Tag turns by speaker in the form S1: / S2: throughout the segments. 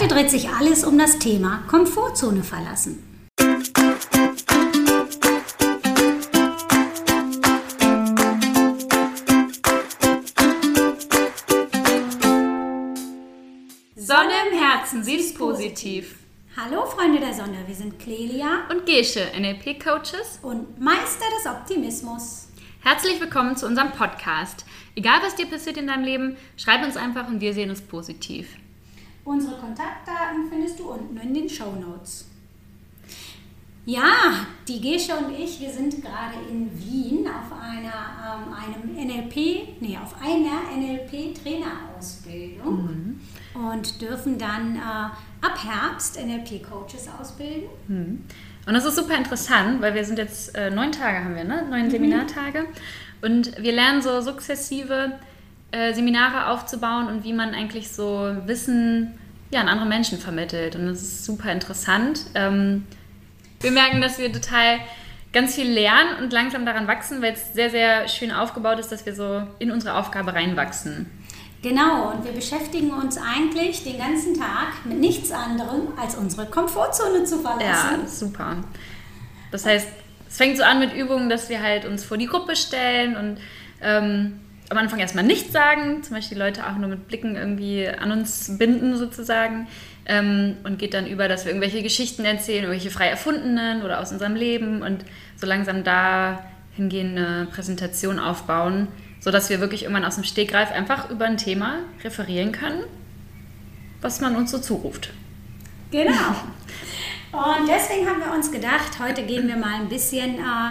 S1: Heute dreht sich alles um das Thema Komfortzone verlassen.
S2: Sonne im Herzen, sie ist positiv.
S1: Hallo Freunde der Sonne, wir sind Clelia
S2: und Gesche, NLP-Coaches
S1: und Meister des Optimismus.
S2: Herzlich willkommen zu unserem Podcast. Egal was dir passiert in deinem Leben, schreib uns einfach und wir sehen es positiv.
S1: Unsere Kontaktdaten findest du unten in den Show Notes. Ja, die Gesche und ich, wir sind gerade in Wien auf einer, ähm, einem NLP, nee, auf einer NLP-Trainerausbildung mhm. und dürfen dann äh, ab Herbst NLP-Coaches ausbilden.
S2: Mhm. Und das ist super interessant, weil wir sind jetzt äh, neun Tage haben wir, ne? Neun mhm. Seminartage. Und wir lernen so sukzessive äh, Seminare aufzubauen und wie man eigentlich so Wissen ja, an andere Menschen vermittelt. Und das ist super interessant. Ähm, wir merken, dass wir total ganz viel lernen und langsam daran wachsen, weil es sehr, sehr schön aufgebaut ist, dass wir so in unsere Aufgabe reinwachsen.
S1: Genau, und wir beschäftigen uns eigentlich den ganzen Tag mit nichts anderem, als unsere Komfortzone zu verlassen.
S2: Ja, super. Das heißt, es fängt so an mit Übungen, dass wir halt uns vor die Gruppe stellen und ähm, am Anfang erstmal nichts sagen, zum Beispiel die Leute auch nur mit Blicken irgendwie an uns binden sozusagen ähm, und geht dann über, dass wir irgendwelche Geschichten erzählen, irgendwelche frei erfundenen oder aus unserem Leben und so langsam da hingehen eine Präsentation aufbauen sodass wir wirklich irgendwann aus dem Stegreif einfach über ein Thema referieren können, was man uns so zuruft.
S1: Genau. Und deswegen haben wir uns gedacht, heute gehen wir mal ein bisschen äh,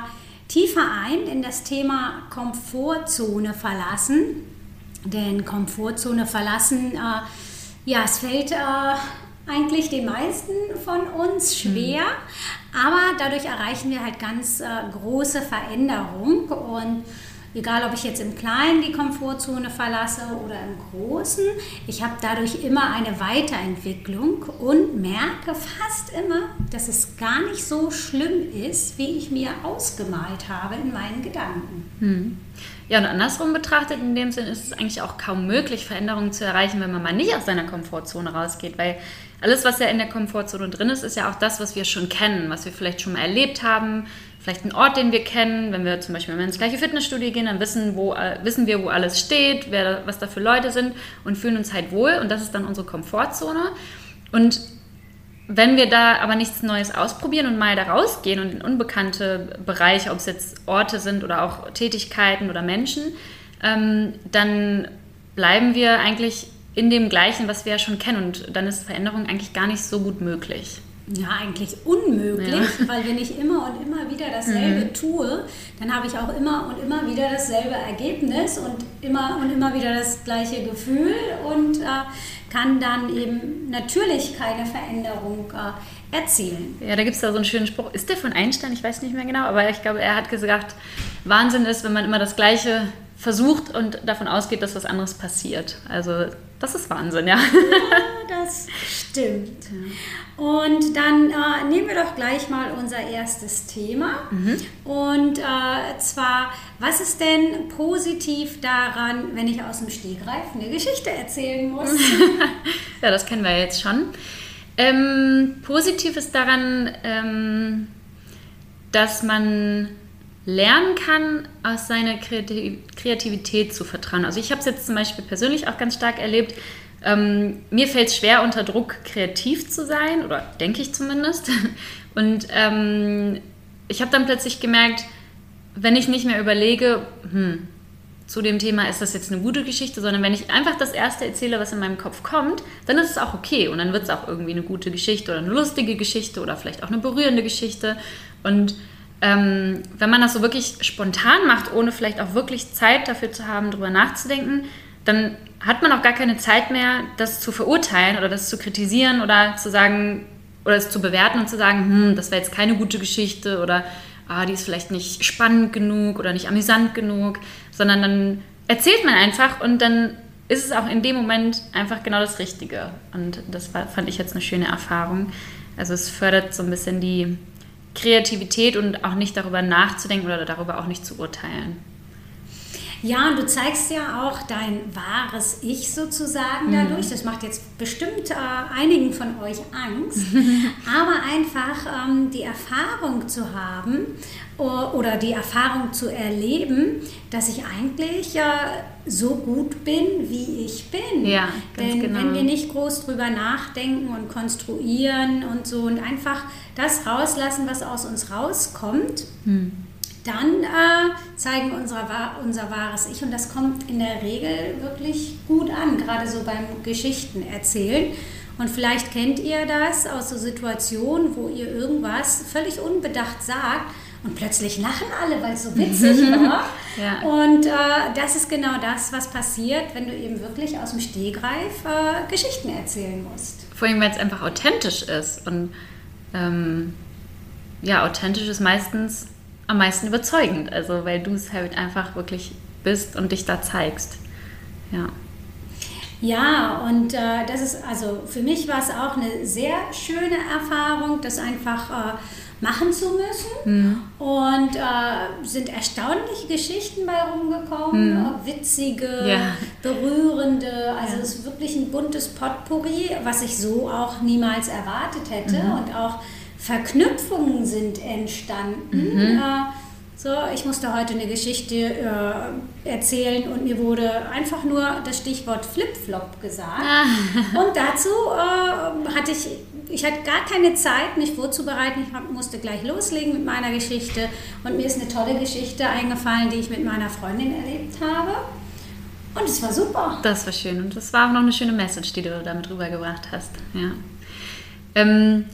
S1: tiefer ein in das Thema Komfortzone verlassen. Denn Komfortzone verlassen, äh, ja, es fällt äh, eigentlich den meisten von uns schwer, mhm. aber dadurch erreichen wir halt ganz äh, große Veränderung und Egal, ob ich jetzt im Kleinen die Komfortzone verlasse oder im Großen, ich habe dadurch immer eine Weiterentwicklung und merke fast immer, dass es gar nicht so schlimm ist, wie ich mir ausgemalt habe in meinen Gedanken.
S2: Hm. Ja, und andersrum betrachtet, in dem Sinn ist es eigentlich auch kaum möglich, Veränderungen zu erreichen, wenn man mal nicht aus seiner Komfortzone rausgeht, weil alles, was ja in der Komfortzone drin ist, ist ja auch das, was wir schon kennen, was wir vielleicht schon mal erlebt haben, vielleicht einen Ort, den wir kennen. Wenn wir zum Beispiel ins gleiche Fitnessstudio gehen, dann wissen, wo, äh, wissen wir, wo alles steht, wer, was da für Leute sind und fühlen uns halt wohl. Und das ist dann unsere Komfortzone. Und wenn wir da aber nichts Neues ausprobieren und mal da rausgehen und in unbekannte Bereiche, ob es jetzt Orte sind oder auch Tätigkeiten oder Menschen, ähm, dann bleiben wir eigentlich in dem Gleichen, was wir ja schon kennen. Und dann ist Veränderung eigentlich gar nicht so gut möglich.
S1: Ja, eigentlich unmöglich, ja. weil wenn ich immer und immer wieder dasselbe mhm. tue, dann habe ich auch immer und immer wieder dasselbe Ergebnis und immer und immer wieder das gleiche Gefühl und äh, kann dann eben natürlich keine Veränderung äh, erzielen.
S2: Ja, da gibt es da so einen schönen Spruch. Ist der von Einstein? Ich weiß nicht mehr genau, aber ich glaube, er hat gesagt, Wahnsinn ist, wenn man immer das Gleiche versucht und davon ausgeht, dass was anderes passiert. Also das ist Wahnsinn, ja.
S1: Ja, das stimmt. Und dann äh, nehmen wir doch gleich mal unser erstes Thema. Mhm. Und äh, zwar, was ist denn positiv daran, wenn ich aus dem Stegreif eine Geschichte erzählen muss?
S2: ja, das kennen wir jetzt schon. Ähm, positiv ist daran, ähm, dass man lernen kann, aus seiner Kreativität zu vertrauen. Also ich habe es jetzt zum Beispiel persönlich auch ganz stark erlebt. Ähm, mir fällt es schwer, unter Druck kreativ zu sein, oder denke ich zumindest. Und ähm, ich habe dann plötzlich gemerkt, wenn ich nicht mehr überlege, hm, zu dem Thema ist das jetzt eine gute Geschichte, sondern wenn ich einfach das erste erzähle, was in meinem Kopf kommt, dann ist es auch okay und dann wird es auch irgendwie eine gute Geschichte oder eine lustige Geschichte oder vielleicht auch eine berührende Geschichte. Und ähm, wenn man das so wirklich spontan macht, ohne vielleicht auch wirklich Zeit dafür zu haben, darüber nachzudenken, dann hat man auch gar keine Zeit mehr, das zu verurteilen oder das zu kritisieren oder zu sagen oder es zu bewerten und zu sagen, hm, das war jetzt keine gute Geschichte oder ah, die ist vielleicht nicht spannend genug oder nicht amüsant genug, sondern dann erzählt man einfach und dann ist es auch in dem Moment einfach genau das Richtige. Und das war, fand ich jetzt eine schöne Erfahrung. Also es fördert so ein bisschen die Kreativität und auch nicht darüber nachzudenken oder darüber auch nicht zu urteilen.
S1: Ja, und du zeigst ja auch dein wahres Ich sozusagen mhm. dadurch. Das macht jetzt bestimmt äh, einigen von euch Angst. Aber einfach ähm, die Erfahrung zu haben oder die Erfahrung zu erleben, dass ich eigentlich äh, so gut bin, wie ich bin.
S2: Ja, ganz
S1: Denn
S2: genau.
S1: wenn wir nicht groß drüber nachdenken und konstruieren und so und einfach das rauslassen, was aus uns rauskommt, hm dann äh, zeigen unsere, unser wahres Ich und das kommt in der Regel wirklich gut an, gerade so beim Geschichten erzählen. Und vielleicht kennt ihr das aus so Situationen, wo ihr irgendwas völlig unbedacht sagt und plötzlich lachen alle, weil es so witzig war. ja. Und äh, das ist genau das, was passiert, wenn du eben wirklich aus dem Stehgreif äh, Geschichten erzählen musst.
S2: Vor allem, weil es einfach authentisch ist. Und ähm, ja, authentisch ist meistens am meisten überzeugend. Also weil du es halt einfach wirklich bist und dich da zeigst. Ja.
S1: Ja, und äh, das ist, also für mich war es auch eine sehr schöne Erfahrung, das einfach äh, machen zu müssen. Mhm. Und äh, sind erstaunliche Geschichten bei rumgekommen, mhm. witzige, ja. berührende. Also ja. es ist wirklich ein buntes Potpourri, was ich so auch niemals erwartet hätte. Mhm. Und auch Verknüpfungen sind entstanden. Mhm. Äh, so, ich musste heute eine Geschichte äh, erzählen und mir wurde einfach nur das Stichwort Flip-Flop gesagt. Ah. Und dazu äh, hatte ich, ich hatte gar keine Zeit, mich vorzubereiten. Ich musste gleich loslegen mit meiner Geschichte. Und mir ist eine tolle Geschichte eingefallen, die ich mit meiner Freundin erlebt habe. Und es war super.
S2: Das war schön. Und das war auch noch eine schöne Message, die du damit rübergebracht hast. Ja. Ähm,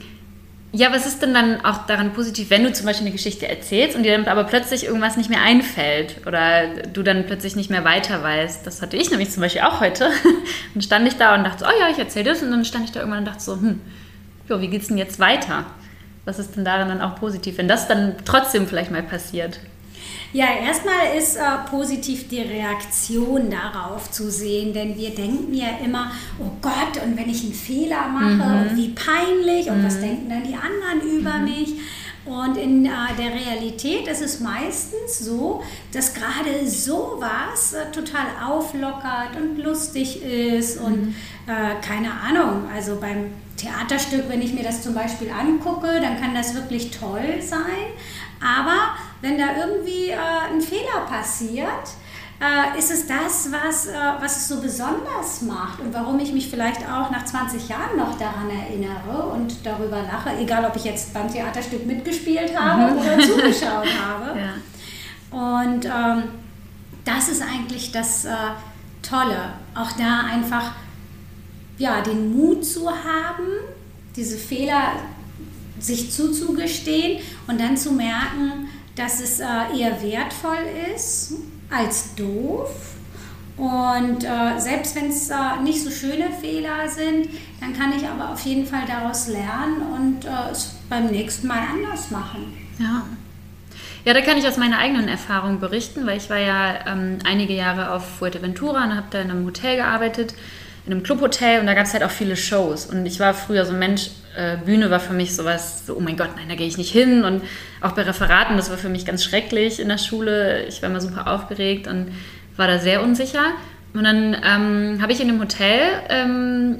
S2: ja, was ist denn dann auch daran positiv, wenn du zum Beispiel eine Geschichte erzählst und dir dann aber plötzlich irgendwas nicht mehr einfällt oder du dann plötzlich nicht mehr weiter weißt? Das hatte ich nämlich zum Beispiel auch heute. Dann stand ich da und dachte, oh ja, ich erzähle das und dann stand ich da irgendwann und dachte so, hm, jo, wie geht's denn jetzt weiter? Was ist denn daran dann auch positiv, wenn das dann trotzdem vielleicht mal passiert?
S1: Ja, erstmal ist äh, positiv die Reaktion darauf zu sehen, denn wir denken ja immer, oh Gott, und wenn ich einen Fehler mache, mhm. und wie peinlich, und mhm. was denken dann die anderen über mhm. mich? Und in äh, der Realität ist es meistens so, dass gerade sowas äh, total auflockert und lustig ist und mhm. äh, keine Ahnung, also beim Theaterstück, wenn ich mir das zum Beispiel angucke, dann kann das wirklich toll sein. Aber wenn da irgendwie äh, ein Fehler passiert, äh, ist es das, was, äh, was es so besonders macht und warum ich mich vielleicht auch nach 20 Jahren noch daran erinnere und darüber lache, egal ob ich jetzt beim Theaterstück mitgespielt habe mhm. oder zugeschaut habe. Ja. Und ähm, das ist eigentlich das äh, Tolle, auch da einfach ja, den Mut zu haben, diese Fehler sich zuzugestehen und dann zu merken, dass es äh, eher wertvoll ist als doof. Und äh, selbst wenn es äh, nicht so schöne Fehler sind, dann kann ich aber auf jeden Fall daraus lernen und äh, es beim nächsten Mal anders machen.
S2: Ja. Ja, da kann ich aus meiner eigenen Erfahrung berichten, weil ich war ja ähm, einige Jahre auf Fuerteventura und habe da in einem Hotel gearbeitet in einem Clubhotel und da gab es halt auch viele Shows. Und ich war früher so ein Mensch, äh, Bühne war für mich sowas, so, oh mein Gott, nein, da gehe ich nicht hin. Und auch bei Referaten, das war für mich ganz schrecklich in der Schule. Ich war immer super aufgeregt und war da sehr unsicher. Und dann ähm, habe ich in dem Hotel, ähm,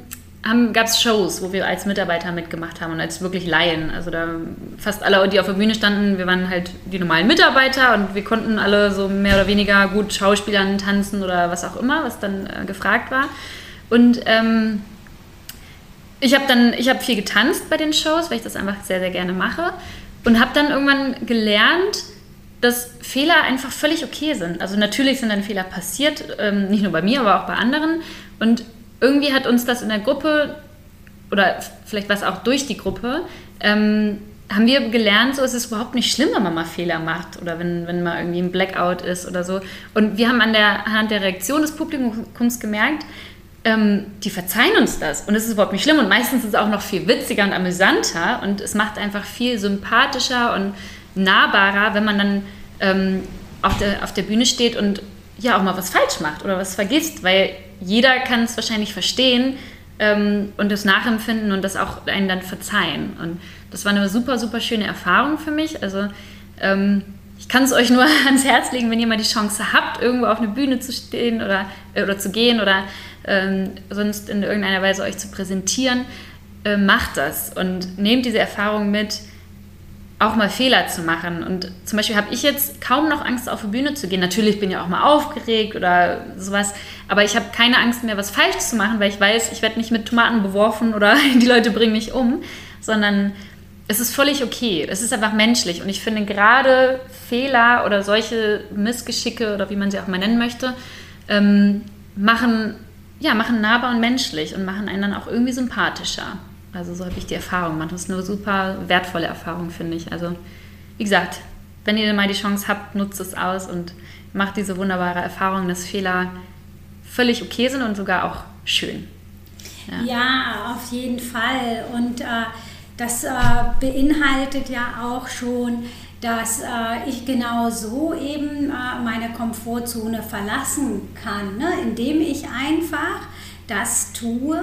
S2: gab es Shows, wo wir als Mitarbeiter mitgemacht haben und als wirklich Laien. Also da fast alle, die auf der Bühne standen, wir waren halt die normalen Mitarbeiter und wir konnten alle so mehr oder weniger gut Schauspielern tanzen oder was auch immer, was dann äh, gefragt war. Und ähm, ich habe dann, ich habe viel getanzt bei den Shows, weil ich das einfach sehr, sehr gerne mache. Und habe dann irgendwann gelernt, dass Fehler einfach völlig okay sind. Also natürlich sind dann Fehler passiert, ähm, nicht nur bei mir, aber auch bei anderen. Und irgendwie hat uns das in der Gruppe, oder vielleicht war es auch durch die Gruppe, ähm, haben wir gelernt, so ist es überhaupt nicht schlimm, wenn man mal Fehler macht oder wenn, wenn mal irgendwie ein Blackout ist oder so. Und wir haben an der, anhand der Reaktion des Publikums gemerkt, ähm, die verzeihen uns das. Und es ist überhaupt nicht schlimm. Und meistens ist es auch noch viel witziger und amüsanter. Und es macht einfach viel sympathischer und nahbarer, wenn man dann ähm, auf, der, auf der Bühne steht und ja auch mal was falsch macht oder was vergisst, weil jeder kann es wahrscheinlich verstehen ähm, und das nachempfinden und das auch einen dann verzeihen. Und das war eine super, super schöne Erfahrung für mich, also ähm, ich kann es euch nur ans Herz legen, wenn ihr mal die Chance habt, irgendwo auf eine Bühne zu stehen oder, äh, oder zu gehen oder ähm, sonst in irgendeiner Weise euch zu präsentieren, äh, macht das und nehmt diese Erfahrung mit, auch mal Fehler zu machen. Und zum Beispiel habe ich jetzt kaum noch Angst, auf die Bühne zu gehen. Natürlich bin ich auch mal aufgeregt oder sowas, aber ich habe keine Angst mehr, was falsch zu machen, weil ich weiß, ich werde nicht mit Tomaten beworfen oder die Leute bringen mich um, sondern es ist völlig okay. Es ist einfach menschlich. Und ich finde gerade Fehler oder solche Missgeschicke oder wie man sie auch mal nennen möchte, ähm, machen, ja, machen nahbar und menschlich und machen einen dann auch irgendwie sympathischer. Also so habe ich die Erfahrung gemacht. Das ist eine super wertvolle Erfahrung, finde ich. Also wie gesagt, wenn ihr mal die Chance habt, nutzt es aus und macht diese wunderbare Erfahrung, dass Fehler völlig okay sind und sogar auch schön.
S1: Ja, ja auf jeden Fall. Und äh, das äh, beinhaltet ja auch schon, dass äh, ich genau so eben äh, meine Komfortzone verlassen kann, ne? indem ich einfach das tue,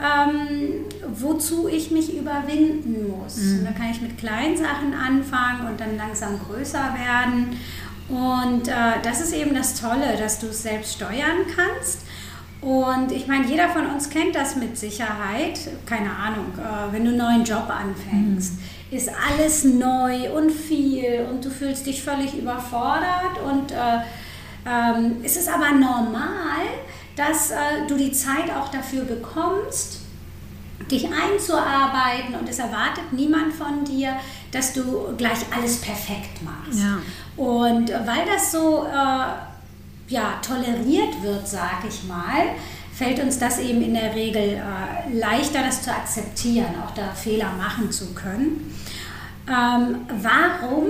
S1: ähm, wozu ich mich überwinden muss. Mhm. Und da kann ich mit kleinen Sachen anfangen und dann langsam größer werden. Und äh, das ist eben das Tolle, dass du es selbst steuern kannst und ich meine, jeder von uns kennt das mit Sicherheit. Keine Ahnung, äh, wenn du einen neuen Job anfängst, mhm. ist alles neu und viel und du fühlst dich völlig überfordert. Und äh, ähm, es ist aber normal, dass äh, du die Zeit auch dafür bekommst, dich einzuarbeiten und es erwartet niemand von dir, dass du gleich alles perfekt machst. Ja. Und weil das so äh, ja, toleriert wird, sage ich mal, fällt uns das eben in der Regel äh, leichter, das zu akzeptieren, auch da Fehler machen zu können. Ähm, warum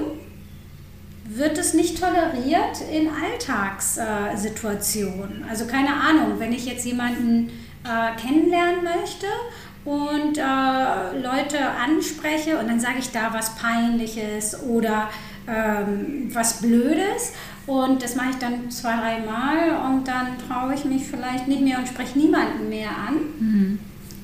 S1: wird es nicht toleriert in Alltagssituationen? Äh, also keine Ahnung, wenn ich jetzt jemanden äh, kennenlernen möchte und äh, Leute anspreche und dann sage ich da was Peinliches oder ähm, was Blödes und das mache ich dann zwei, drei Mal und dann traue ich mich vielleicht nicht mehr und spreche niemanden mehr an. Mhm.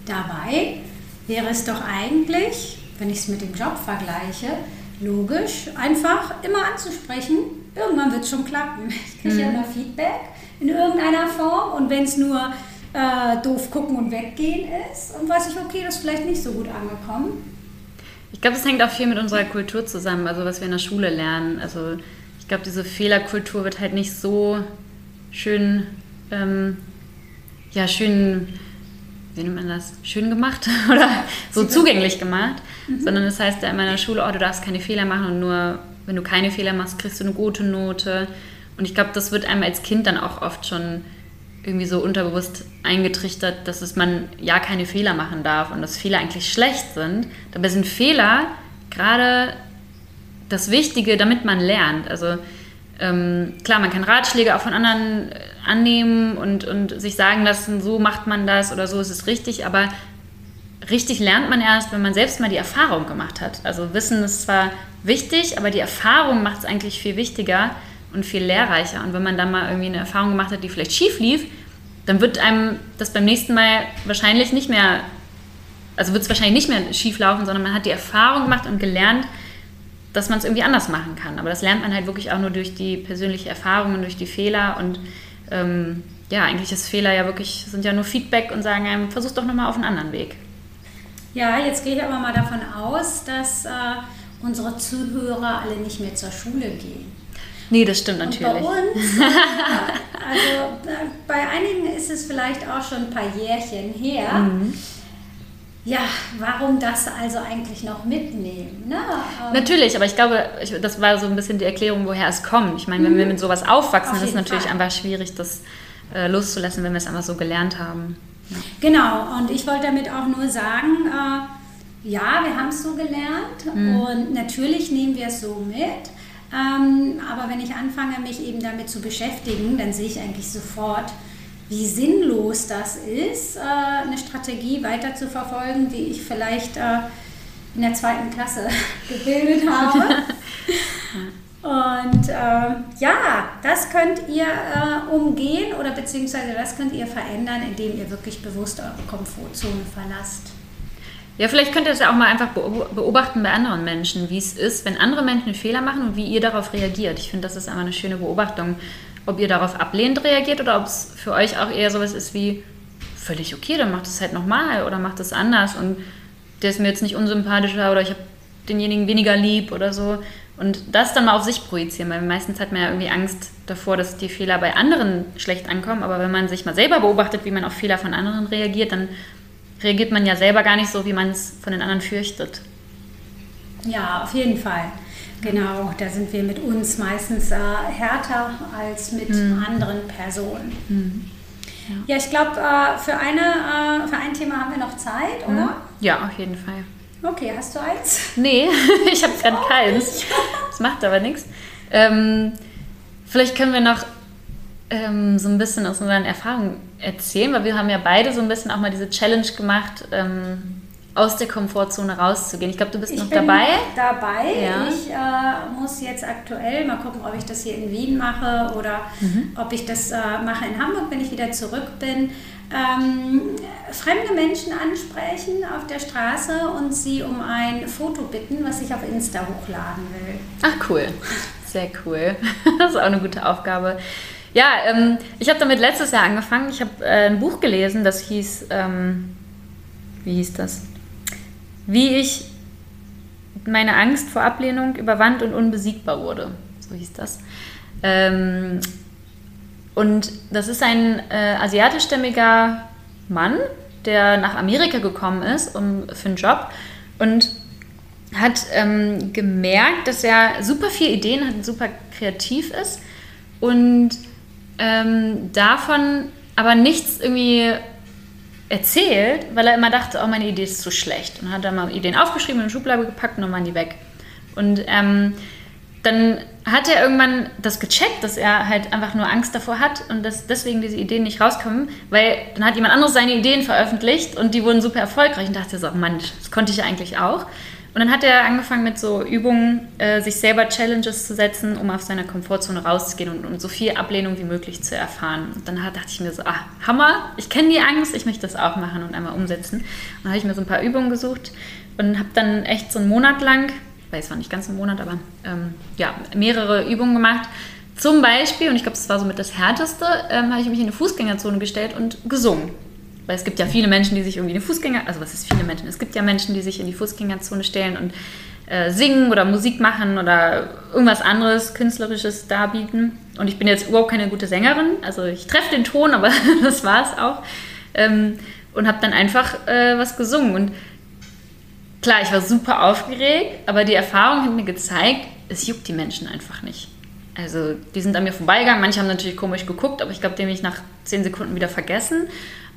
S1: Dabei wäre es doch eigentlich, wenn ich es mit dem Job vergleiche, logisch, einfach immer anzusprechen. Irgendwann wird es schon klappen. Ich kriege mhm. ja immer Feedback in irgendeiner Form und wenn es nur äh, doof gucken und weggehen ist und weiß ich, okay, das ist vielleicht nicht so gut angekommen.
S2: Ich glaube, es hängt auch viel mit unserer Kultur zusammen, also was wir in der Schule lernen. Also glaube, diese Fehlerkultur wird halt nicht so schön, ähm, ja, schön, wie nennt man das, schön gemacht oder so zugänglich gemacht, mhm. sondern es das heißt ja in meiner Schule, oh, du darfst keine Fehler machen und nur wenn du keine Fehler machst, kriegst du eine gute Note. Und ich glaube, das wird einem als Kind dann auch oft schon irgendwie so unterbewusst eingetrichtert, dass es man ja keine Fehler machen darf und dass Fehler eigentlich schlecht sind. Dabei sind Fehler gerade das Wichtige, damit man lernt. Also ähm, klar, man kann Ratschläge auch von anderen äh, annehmen und, und sich sagen lassen, so macht man das oder so ist es richtig, aber richtig lernt man erst, wenn man selbst mal die Erfahrung gemacht hat. Also Wissen ist zwar wichtig, aber die Erfahrung macht es eigentlich viel wichtiger und viel lehrreicher. Und wenn man dann mal irgendwie eine Erfahrung gemacht hat, die vielleicht schief lief, dann wird einem das beim nächsten Mal wahrscheinlich nicht mehr, also wird es wahrscheinlich nicht mehr schief laufen, sondern man hat die Erfahrung gemacht und gelernt, dass man es irgendwie anders machen kann. Aber das lernt man halt wirklich auch nur durch die persönliche Erfahrung und durch die Fehler. Und ähm, ja, eigentlich ist Fehler ja wirklich, sind ja nur Feedback und sagen einem, versuch doch nochmal auf einen anderen Weg.
S1: Ja, jetzt gehe ich aber mal davon aus, dass äh, unsere Zuhörer alle nicht mehr zur Schule gehen.
S2: Nee, das stimmt natürlich. Und
S1: bei uns, also äh, bei einigen ist es vielleicht auch schon ein paar Jährchen her. Mhm ja, warum das also eigentlich noch mitnehmen? Ne?
S2: Ähm, natürlich, aber ich glaube, ich, das war so ein bisschen die Erklärung, woher es kommt. Ich meine, wenn mhm. wir mit sowas aufwachsen, Auf ist es natürlich Fall. einfach schwierig, das äh, loszulassen, wenn wir es einfach so gelernt haben.
S1: Ja. Genau, und ich wollte damit auch nur sagen, äh, ja, wir haben es so gelernt mhm. und natürlich nehmen wir es so mit. Ähm, aber wenn ich anfange, mich eben damit zu beschäftigen, dann sehe ich eigentlich sofort, wie sinnlos das ist, äh, eine Strategie weiter zu verfolgen, die ich vielleicht äh, in der zweiten Klasse gebildet habe. Und äh, ja, das könnt ihr äh, umgehen oder beziehungsweise das könnt ihr verändern, indem ihr wirklich bewusst eure Komfortzone verlasst.
S2: Ja, vielleicht könnt ihr das ja auch mal einfach beobachten bei anderen Menschen, wie es ist, wenn andere Menschen Fehler machen und wie ihr darauf reagiert. Ich finde, das ist einfach eine schöne Beobachtung, ob ihr darauf ablehnend reagiert oder ob es für euch auch eher sowas ist wie völlig okay, dann macht es halt nochmal oder macht es anders und der ist mir jetzt nicht unsympathischer oder ich habe denjenigen weniger lieb oder so. Und das dann mal auf sich projizieren, weil meistens hat man ja irgendwie Angst davor, dass die Fehler bei anderen schlecht ankommen. Aber wenn man sich mal selber beobachtet, wie man auf Fehler von anderen reagiert, dann reagiert man ja selber gar nicht so, wie man es von den anderen fürchtet.
S1: Ja, auf jeden Fall. Genau, da sind wir mit uns meistens äh, härter als mit mhm. anderen Personen. Mhm. Ja. ja. ich glaube, äh, für, äh, für ein Thema haben wir noch Zeit, oder? Mhm.
S2: Ja, auf jeden Fall.
S1: Okay, hast du eins?
S2: Nee, ich habe gerade keins. Das macht aber nichts. Ähm, vielleicht können wir noch ähm, so ein bisschen aus unseren Erfahrungen erzählen, weil wir haben ja beide so ein bisschen auch mal diese Challenge gemacht, ähm, aus der Komfortzone rauszugehen. Ich glaube, du bist
S1: ich
S2: noch dabei.
S1: Dabei. Ja. Ich äh, muss jetzt aktuell mal gucken, ob ich das hier in Wien mache oder mhm. ob ich das äh, mache in Hamburg, wenn ich wieder zurück bin. Ähm, fremde Menschen ansprechen auf der Straße und sie um ein Foto bitten, was ich auf Insta hochladen will.
S2: Ach cool, sehr cool. Das ist auch eine gute Aufgabe. Ja, ähm, ich habe damit letztes Jahr angefangen. Ich habe äh, ein Buch gelesen, das hieß, ähm, wie hieß das? Wie ich meine Angst vor Ablehnung überwand und unbesiegbar wurde. So hieß das. Ähm, und das ist ein äh, asiatischstämmiger Mann, der nach Amerika gekommen ist um, für einen Job und hat ähm, gemerkt, dass er super viele Ideen hat super kreativ ist und ähm, davon aber nichts irgendwie erzählt, weil er immer dachte, oh, meine Idee ist zu schlecht. Und hat dann mal Ideen aufgeschrieben, in eine Schublade gepackt und dann waren die weg. Und ähm, dann hat er irgendwann das gecheckt, dass er halt einfach nur Angst davor hat und dass deswegen diese Ideen nicht rauskommen, weil dann hat jemand anderes seine Ideen veröffentlicht und die wurden super erfolgreich und dachte so, Mann, das konnte ich ja eigentlich auch. Und dann hat er angefangen mit so Übungen, äh, sich selber Challenges zu setzen, um aus seiner Komfortzone rauszugehen und, und so viel Ablehnung wie möglich zu erfahren. Und dann dachte ich mir so, ah, Hammer, ich kenne die Angst, ich möchte das auch machen und einmal umsetzen. Und dann habe ich mir so ein paar Übungen gesucht und habe dann echt so einen Monat lang, weil es war nicht ganz ein Monat, aber ähm, ja, mehrere Übungen gemacht. Zum Beispiel, und ich glaube, das war so mit das Härteste, ähm, habe ich mich in eine Fußgängerzone gestellt und gesungen. Weil es gibt ja viele Menschen, die sich irgendwie in die Fußgänger, also was ist viele Menschen? Es gibt ja Menschen, die sich in die Fußgängerzone stellen und äh, singen oder Musik machen oder irgendwas anderes Künstlerisches darbieten. Und ich bin jetzt überhaupt keine gute Sängerin, also ich treffe den Ton, aber das war es auch. Ähm, und habe dann einfach äh, was gesungen. Und klar, ich war super aufgeregt, aber die Erfahrung hat mir gezeigt, es juckt die Menschen einfach nicht. Also die sind an mir vorbeigegangen, manche haben natürlich komisch geguckt, aber ich glaube, den habe ich nach zehn Sekunden wieder vergessen.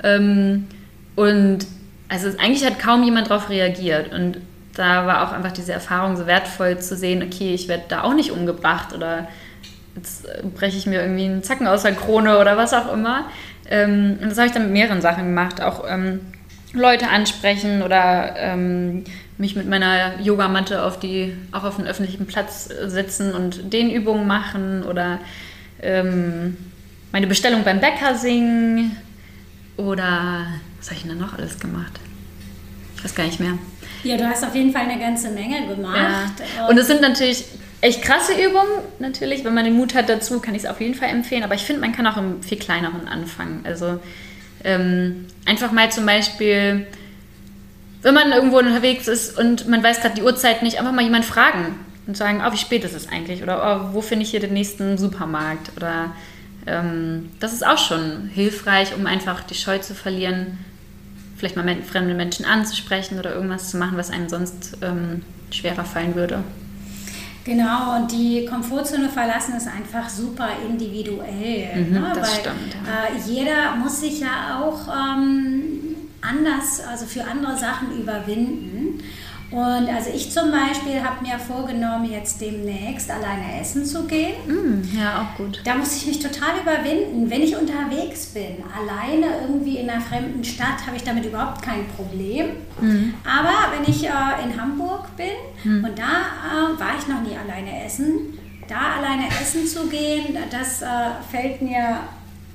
S2: Ähm, und also eigentlich hat kaum jemand darauf reagiert. Und da war auch einfach diese Erfahrung so wertvoll zu sehen, okay, ich werde da auch nicht umgebracht oder jetzt breche ich mir irgendwie einen Zacken aus der Krone oder was auch immer. Ähm, und das habe ich dann mit mehreren Sachen gemacht, auch ähm, Leute ansprechen oder ähm, mich mit meiner Yogamatte auf die, auch auf einen öffentlichen Platz setzen und den Übungen machen oder ähm, meine Bestellung beim Bäcker singen oder was habe ich denn noch alles gemacht? Ich weiß gar nicht mehr.
S1: Ja, du hast auf jeden Fall eine ganze Menge gemacht.
S2: Ja. Und es sind natürlich echt krasse Übungen, natürlich. Wenn man den Mut hat dazu, kann ich es auf jeden Fall empfehlen. Aber ich finde, man kann auch im viel kleineren anfangen. Also ähm, einfach mal zum Beispiel, wenn man irgendwo unterwegs ist und man weiß gerade die Uhrzeit nicht, einfach mal jemand fragen und sagen, oh, wie spät ist es eigentlich? Oder oh, wo finde ich hier den nächsten Supermarkt? Oder ähm, das ist auch schon hilfreich, um einfach die Scheu zu verlieren, vielleicht mal fremde Menschen anzusprechen oder irgendwas zu machen, was einem sonst ähm, schwerer fallen würde.
S1: Genau, und die Komfortzone verlassen ist einfach super individuell.
S2: Mhm, ne? das Weil, stimmt.
S1: Ja. Äh, jeder muss sich ja auch ähm, anders, also für andere Sachen überwinden. Und also ich zum Beispiel habe mir vorgenommen, jetzt demnächst alleine essen zu gehen.
S2: Mm, ja, auch gut.
S1: Da muss ich mich total überwinden. Wenn ich unterwegs bin, alleine irgendwie in einer fremden Stadt, habe ich damit überhaupt kein Problem. Mm. Aber wenn ich äh, in Hamburg bin mm. und da äh, war ich noch nie alleine essen, da alleine essen zu gehen, das äh, fällt mir,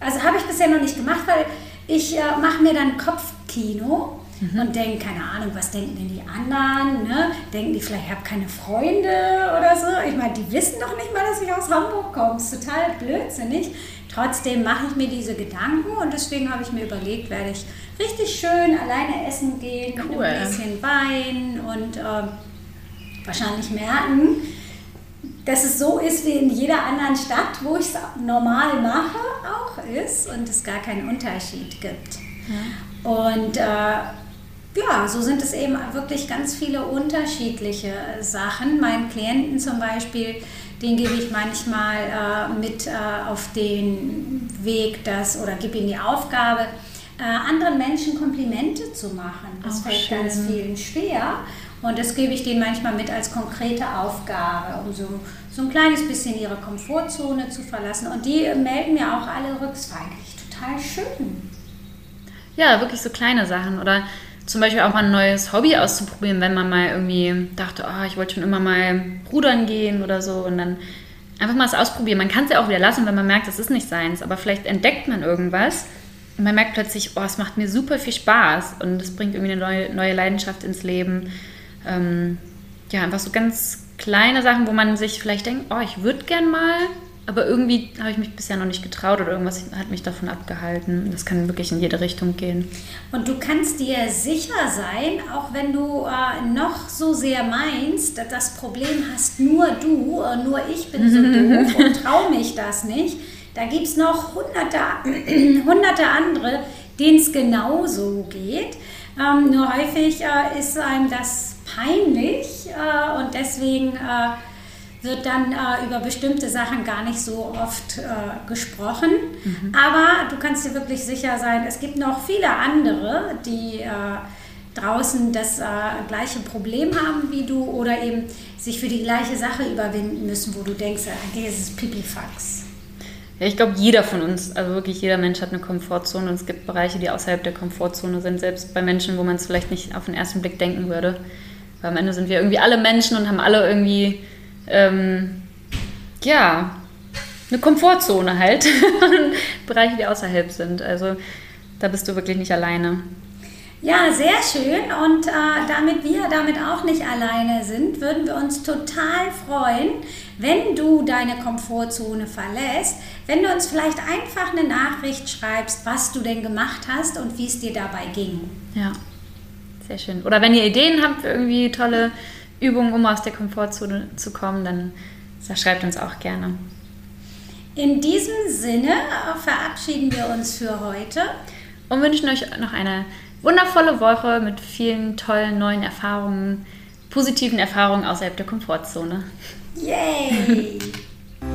S1: also habe ich bisher noch nicht gemacht, weil ich äh, mache mir dann Kopfkino mhm. und denke, keine Ahnung, was denken denn die anderen? Ne? Denken die vielleicht, ich habe keine Freunde oder so? Ich meine, die wissen doch nicht mal, dass ich aus Hamburg komme. Das ist total blödsinnig. Trotzdem mache ich mir diese Gedanken und deswegen habe ich mir überlegt, werde ich richtig schön alleine essen gehen cool. mit ein bisschen Wein und äh, wahrscheinlich merken, dass es so ist wie in jeder anderen Stadt, wo ich es normal mache, auch ist und es gar keinen Unterschied gibt. Ja. Und äh, ja, so sind es eben wirklich ganz viele unterschiedliche Sachen. Meinen Klienten zum Beispiel, den gebe ich manchmal äh, mit äh, auf den Weg, dass, oder gebe ihnen die Aufgabe, äh, anderen Menschen Komplimente zu machen. Das Auch fällt schön. ganz vielen schwer. Und das gebe ich denen manchmal mit als konkrete Aufgabe, um so, so ein kleines bisschen ihre Komfortzone zu verlassen. Und die melden mir auch alle rück, total schön.
S2: Ja, wirklich so kleine Sachen. Oder zum Beispiel auch mal ein neues Hobby auszuprobieren, wenn man mal irgendwie dachte, oh, ich wollte schon immer mal rudern gehen oder so. Und dann einfach mal es ausprobieren. Man kann es ja auch wieder lassen, wenn man merkt, es ist nicht seins. Aber vielleicht entdeckt man irgendwas und man merkt plötzlich, oh, es macht mir super viel Spaß und es bringt irgendwie eine neue, neue Leidenschaft ins Leben ähm, ja, einfach so ganz kleine Sachen, wo man sich vielleicht denkt, oh, ich würde gern mal, aber irgendwie habe ich mich bisher noch nicht getraut oder irgendwas hat mich davon abgehalten. Das kann wirklich in jede Richtung gehen.
S1: Und du kannst dir sicher sein, auch wenn du äh, noch so sehr meinst, dass das Problem hast nur du, äh, nur ich bin so doof und traue mich das nicht. Da gibt es noch hunderte, hunderte andere, denen es genauso geht. Ähm, nur häufig äh, ist einem das peinlich äh, und deswegen äh, wird dann äh, über bestimmte Sachen gar nicht so oft äh, gesprochen. Mhm. Aber du kannst dir wirklich sicher sein, es gibt noch viele andere, die äh, draußen das äh, gleiche Problem haben wie du oder eben sich für die gleiche Sache überwinden müssen, wo du denkst, ist es Pipifax.
S2: Ja, ich glaube, jeder von uns, also wirklich jeder Mensch hat eine Komfortzone und es gibt Bereiche, die außerhalb der Komfortzone sind, selbst bei Menschen, wo man es vielleicht nicht auf den ersten Blick denken würde. Weil am Ende sind wir irgendwie alle Menschen und haben alle irgendwie, ähm, ja, eine Komfortzone halt. Bereiche, die außerhalb sind. Also da bist du wirklich nicht alleine.
S1: Ja, sehr schön. Und äh, damit wir damit auch nicht alleine sind, würden wir uns total freuen, wenn du deine Komfortzone verlässt, wenn du uns vielleicht einfach eine Nachricht schreibst, was du denn gemacht hast und wie es dir dabei ging.
S2: Ja. Sehr schön. Oder wenn ihr Ideen habt für irgendwie tolle Übungen, um aus der Komfortzone zu kommen, dann schreibt uns auch gerne.
S1: In diesem Sinne verabschieden wir uns für heute
S2: und wünschen euch noch eine wundervolle Woche mit vielen tollen neuen Erfahrungen, positiven Erfahrungen außerhalb der Komfortzone.
S1: Yay!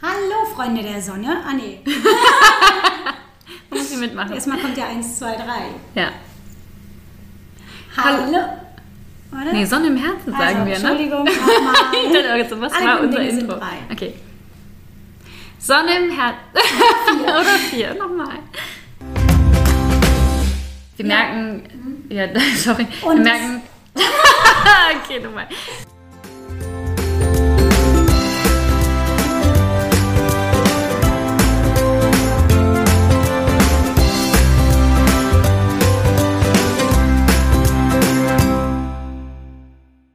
S1: Hallo Freunde der Sonne. Ah nee.
S2: Muss ich mitmachen.
S1: Erstmal kommt ja 1, 2, 3.
S2: Ja.
S1: Hallo.
S2: Oder? Nee, Sonne im Herzen sagen also, wir,
S1: ne? Entschuldigung, nochmal.
S2: ich dachte, jetzt, was Alle war unser Dinge Intro? Okay. Sonne im Herzen. Oder vier, nochmal. Wir ja. merken, ja, sorry, Und wir merken, okay, nochmal.